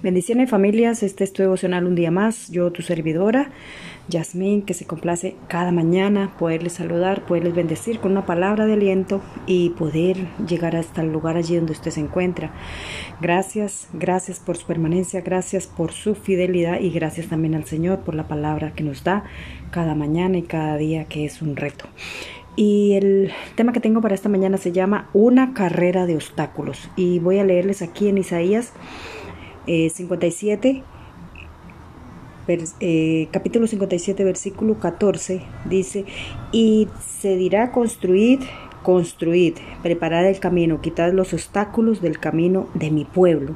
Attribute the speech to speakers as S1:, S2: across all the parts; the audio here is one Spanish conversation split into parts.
S1: Bendiciones familias, este es tu devocional un día más. Yo, tu servidora, Yasmín, que se complace cada mañana poderles saludar, poderles bendecir con una palabra de aliento y poder llegar hasta el lugar allí donde usted se encuentra. Gracias, gracias por su permanencia, gracias por su fidelidad y gracias también al Señor por la palabra que nos da cada mañana y cada día, que es un reto. Y el tema que tengo para esta mañana se llama Una carrera de obstáculos. Y voy a leerles aquí en Isaías 57, eh, eh, capítulo 57, versículo 14, dice, y se dirá construid, construid, preparad el camino, quitad los obstáculos del camino de mi pueblo.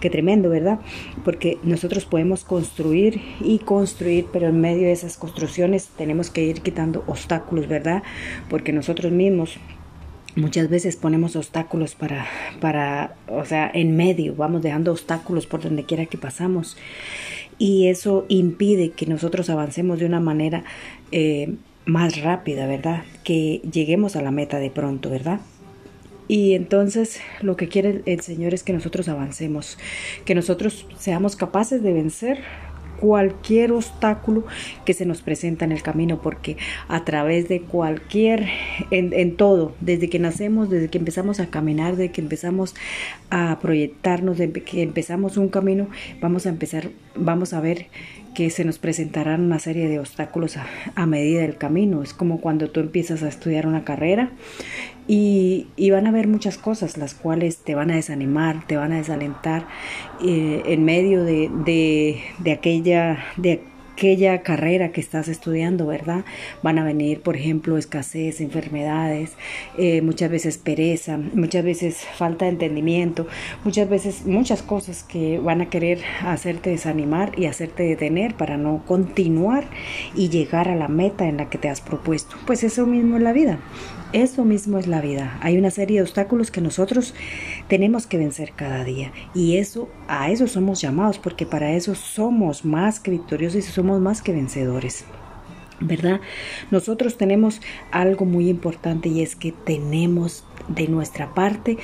S1: Qué tremendo, ¿verdad? Porque nosotros podemos construir y construir, pero en medio de esas construcciones tenemos que ir quitando obstáculos, ¿verdad? Porque nosotros mismos muchas veces ponemos obstáculos para, para, o sea, en medio, vamos dejando obstáculos por donde quiera que pasamos. Y eso impide que nosotros avancemos de una manera eh, más rápida, ¿verdad? Que lleguemos a la meta de pronto, ¿verdad? Y entonces lo que quiere el Señor es que nosotros avancemos, que nosotros seamos capaces de vencer cualquier obstáculo que se nos presenta en el camino, porque a través de cualquier, en, todo, desde que nacemos, desde que empezamos a caminar, desde que empezamos a proyectarnos, desde que empezamos un camino, vamos a empezar, vamos a ver que se nos presentarán una serie de obstáculos a, medida del camino. Es como cuando tú empiezas a estudiar una carrera y, van a haber muchas cosas las cuales te van a desanimar, te van a desalentar eh, en medio de, de, de aquella... De, aquella carrera que estás estudiando, ¿verdad? Van a venir, por ejemplo, escasez, enfermedades, eh, muchas veces pereza, muchas veces falta de entendimiento, muchas veces muchas cosas que van a querer hacerte desanimar y hacerte detener para no continuar y llegar a la meta en la que te has propuesto. Pues eso mismo es la vida. Eso mismo es la vida. Hay una serie de obstáculos que nosotros tenemos que vencer cada día. Y eso, a eso somos llamados, porque para eso somos más que victoriosos y somos más que vencedores. ¿Verdad? Nosotros tenemos algo muy importante y es que tenemos de nuestra parte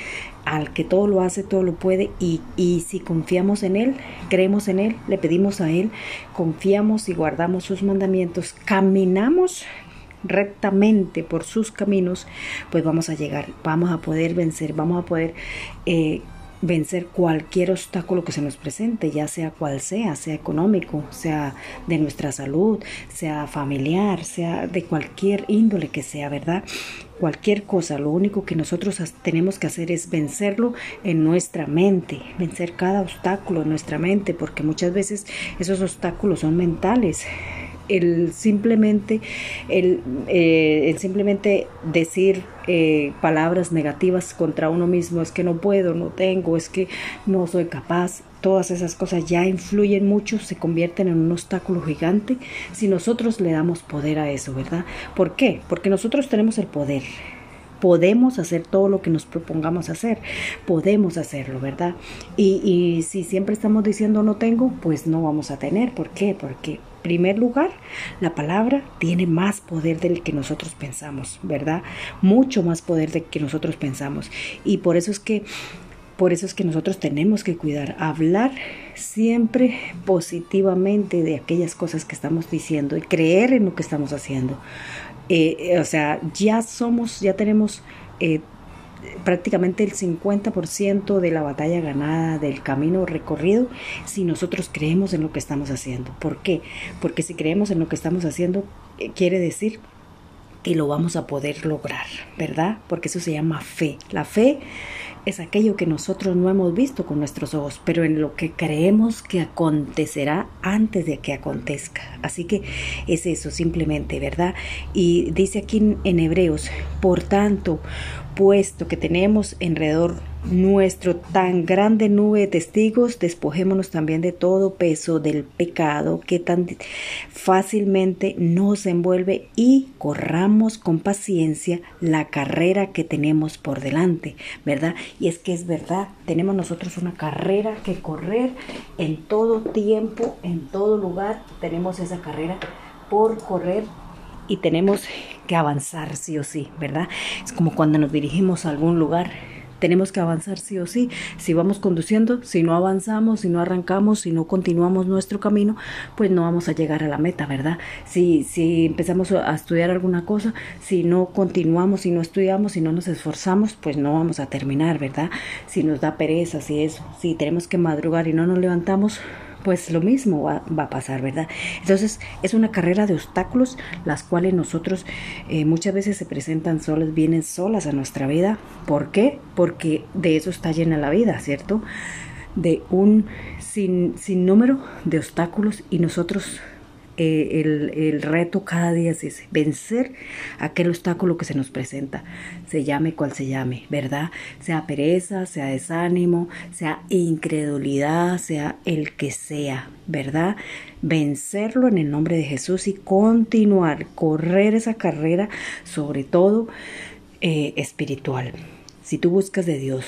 S1: al que todo lo hace, todo lo puede y, y si confiamos en Él, creemos en Él, le pedimos a Él, confiamos y guardamos sus mandamientos, caminamos rectamente por sus caminos, pues vamos a llegar, vamos a poder vencer, vamos a poder eh, vencer cualquier obstáculo que se nos presente, ya sea cual sea, sea económico, sea de nuestra salud, sea familiar, sea de cualquier índole que sea, ¿verdad? Cualquier cosa, lo único que nosotros tenemos que hacer es vencerlo en nuestra mente, vencer cada obstáculo en nuestra mente, porque muchas veces esos obstáculos son mentales el simplemente, el, eh, simplemente decir eh, palabras negativas contra uno mismo, es que no puedo, no tengo, es que no soy capaz, todas esas cosas ya influyen mucho, se convierten en un obstáculo gigante si nosotros le damos poder a eso, ¿verdad? ¿Por qué? Porque nosotros tenemos el poder. Podemos hacer todo lo que nos propongamos hacer, podemos hacerlo, ¿verdad? Y, y si siempre estamos diciendo no tengo, pues no vamos a tener. ¿Por qué? Porque primer lugar, la palabra tiene más poder del que nosotros pensamos, ¿verdad? Mucho más poder del que nosotros pensamos. Y por eso es que por eso es que nosotros tenemos que cuidar, hablar siempre positivamente de aquellas cosas que estamos diciendo y creer en lo que estamos haciendo. Eh, o sea, ya somos, ya tenemos eh, prácticamente el 50% de la batalla ganada, del camino recorrido, si nosotros creemos en lo que estamos haciendo. ¿Por qué? Porque si creemos en lo que estamos haciendo, eh, quiere decir que lo vamos a poder lograr, ¿verdad? Porque eso se llama fe. La fe es aquello que nosotros no hemos visto con nuestros ojos, pero en lo que creemos que acontecerá antes de que acontezca. Así que es eso simplemente, ¿verdad? Y dice aquí en, Hebreos, por tanto, puesto que tenemos alrededor nuestro tan grande nube de testigos, despojémonos también de todo peso del pecado que tan fácilmente nos envuelve y corramos con paciencia la carrera que tenemos por delante, ¿verdad? Y es que es verdad, tenemos nosotros una carrera que correr en todo tiempo, en todo lugar, tenemos esa carrera por correr y tenemos que avanzar sí o sí, ¿verdad? Es como cuando nos dirigimos a algún lugar tenemos que avanzar sí o sí. Si vamos conduciendo, si no avanzamos, si no arrancamos, si no continuamos nuestro camino, pues no vamos a llegar a la meta, ¿verdad? Si, si empezamos a estudiar alguna cosa, si no continuamos, si no estudiamos, si no nos esforzamos, pues no vamos a terminar, ¿verdad? Si nos da pereza, si eso, si tenemos que madrugar y no nos levantamos, pues lo mismo va, a pasar, ¿verdad? Entonces es una carrera de obstáculos, las cuales nosotros eh, muchas veces se presentan solas, vienen solas a nuestra vida. ¿Por qué? Porque de eso está llena la vida, ¿cierto? De un sin, sin número de obstáculos y nosotros eh, el, reto cada día es vencer aquel obstáculo que se nos presenta, se llame cual se llame, ¿verdad? Sea pereza, sea desánimo, sea incredulidad, sea el que sea, ¿verdad? Vencerlo en el nombre de Jesús y continuar, correr esa carrera, sobre todo eh, espiritual. Si tú buscas de Dios,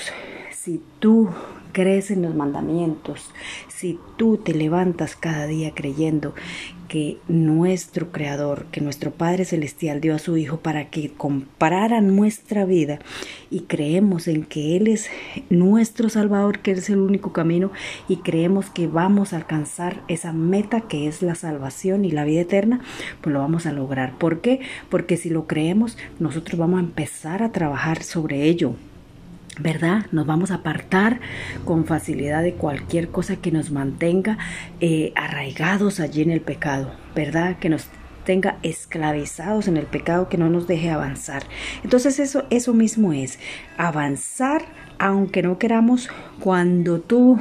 S1: si tú crees en los mandamientos, si tú te levantas cada día creyendo que nuestro Creador, que nuestro Padre Celestial dio a su Hijo para que comprara nuestra vida y creemos en que Él es nuestro Salvador, que es el único camino y creemos que vamos a alcanzar esa meta que es la salvación y la vida eterna, pues lo vamos a lograr. ¿Por qué? Porque si lo creemos, nosotros vamos a empezar a trabajar sobre ello. ¿Verdad? Nos vamos a apartar con facilidad de cualquier cosa que nos mantenga eh, arraigados allí en el pecado, ¿verdad? Que nos tenga esclavizados en el pecado, que no nos deje avanzar. Entonces eso, eso mismo es avanzar, aunque no queramos, cuando tú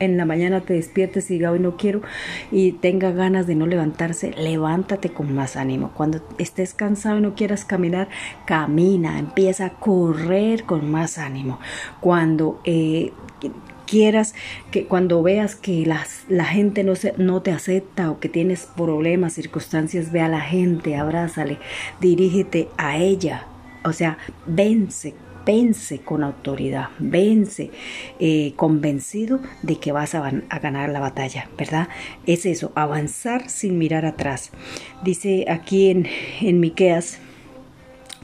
S1: en la mañana te despiertes y diga hoy no quiero y tenga ganas de no levantarse, levántate con más ánimo. Cuando estés cansado y no quieras caminar, camina, empieza a correr con más ánimo. Cuando eh, quieras, que cuando veas que las, la gente no, se, no te acepta o que tienes problemas, circunstancias, ve a la gente, abrázale, dirígete a ella. O sea, vence, vence con autoridad, vence eh, convencido de que vas a, ganar la batalla, ¿verdad? Es eso, avanzar sin mirar atrás. Dice aquí en, en Miqueas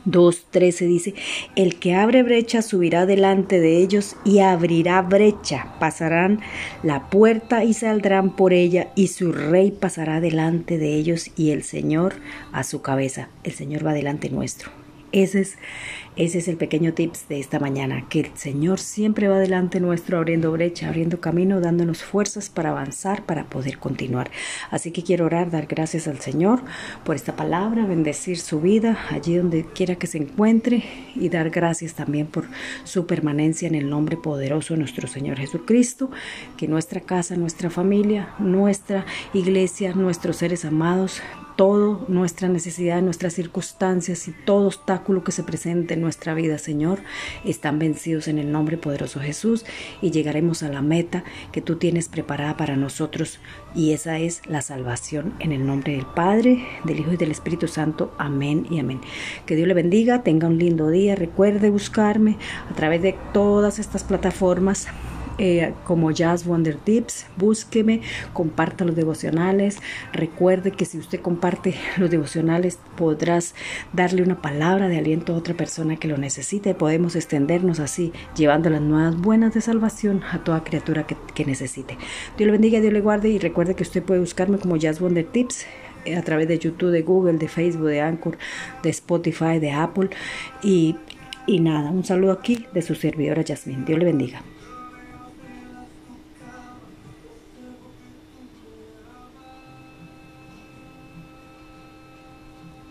S1: 2.13 dice, el que abre brecha subirá delante de ellos y abrirá brecha, pasarán la puerta y saldrán por ella y su rey pasará delante de ellos y el Señor a su cabeza. El Señor va delante nuestro. Ese es ese es el pequeño tips de esta mañana, que el Señor siempre va delante nuestro abriendo brecha, abriendo camino, dándonos fuerzas para avanzar, para poder continuar. Así que quiero orar, dar gracias al Señor por esta palabra, bendecir su vida allí donde quiera que se encuentre y dar gracias también por su permanencia en el nombre poderoso de nuestro Señor Jesucristo, que nuestra casa, nuestra familia, nuestra iglesia, nuestros seres amados, todo nuestra necesidad, nuestras circunstancias y todo obstáculo que se presente en nuestra vida, Señor, están vencidos en el nombre poderoso Jesús y llegaremos a la meta que tú tienes preparada para nosotros y esa es la salvación en el nombre del Padre, del Hijo y del Espíritu Santo. Amén y amén. Que Dios le bendiga, tenga un lindo día, recuerde buscarme a través de todas estas plataformas eh, como Jazz Wonder Tips. Búsqueme, comparta los devocionales. Recuerde que si usted comparte los devocionales podrás darle una palabra de aliento a otra persona que lo necesite. Podemos extendernos así, llevando las nuevas buenas de salvación a toda criatura que, necesite. Dios le bendiga, Dios le guarde y recuerde que usted puede buscarme como Jazz Wonder Tips eh, a través de YouTube, de Google, de Facebook, de Anchor, de Spotify, de Apple. Y, y nada, un saludo aquí de su servidora Jasmine. Dios le bendiga.